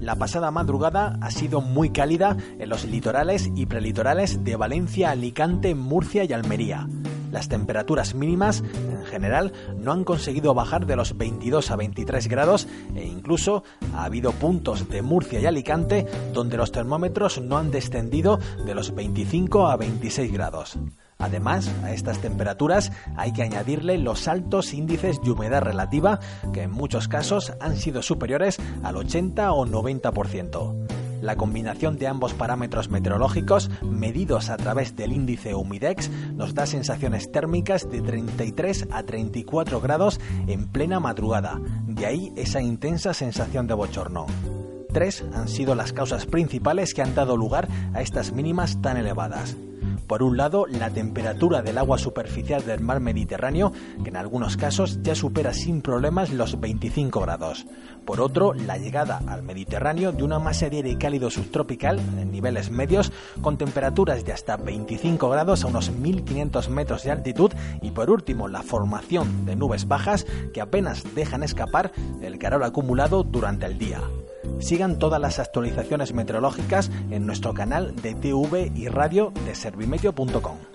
La pasada madrugada ha sido muy cálida en los litorales y prelitorales de Valencia, Alicante, Murcia y Almería. Las temperaturas mínimas, en general, no han conseguido bajar de los 22 a 23 grados e incluso ha habido puntos de Murcia y Alicante donde los termómetros no han descendido de los 25 a 26 grados. Además, a estas temperaturas hay que añadirle los altos índices de humedad relativa, que en muchos casos han sido superiores al 80 o 90%. La combinación de ambos parámetros meteorológicos, medidos a través del índice Humidex, nos da sensaciones térmicas de 33 a 34 grados en plena madrugada, de ahí esa intensa sensación de bochorno. Tres han sido las causas principales que han dado lugar a estas mínimas tan elevadas. Por un lado, la temperatura del agua superficial del mar Mediterráneo, que en algunos casos ya supera sin problemas los 25 grados. Por otro, la llegada al Mediterráneo de una masa de aire cálido subtropical en niveles medios con temperaturas de hasta 25 grados a unos 1500 metros de altitud y por último la formación de nubes bajas que apenas dejan escapar el calor acumulado durante el día. Sigan todas las actualizaciones meteorológicas en nuestro canal de TV y radio de servimedio.com.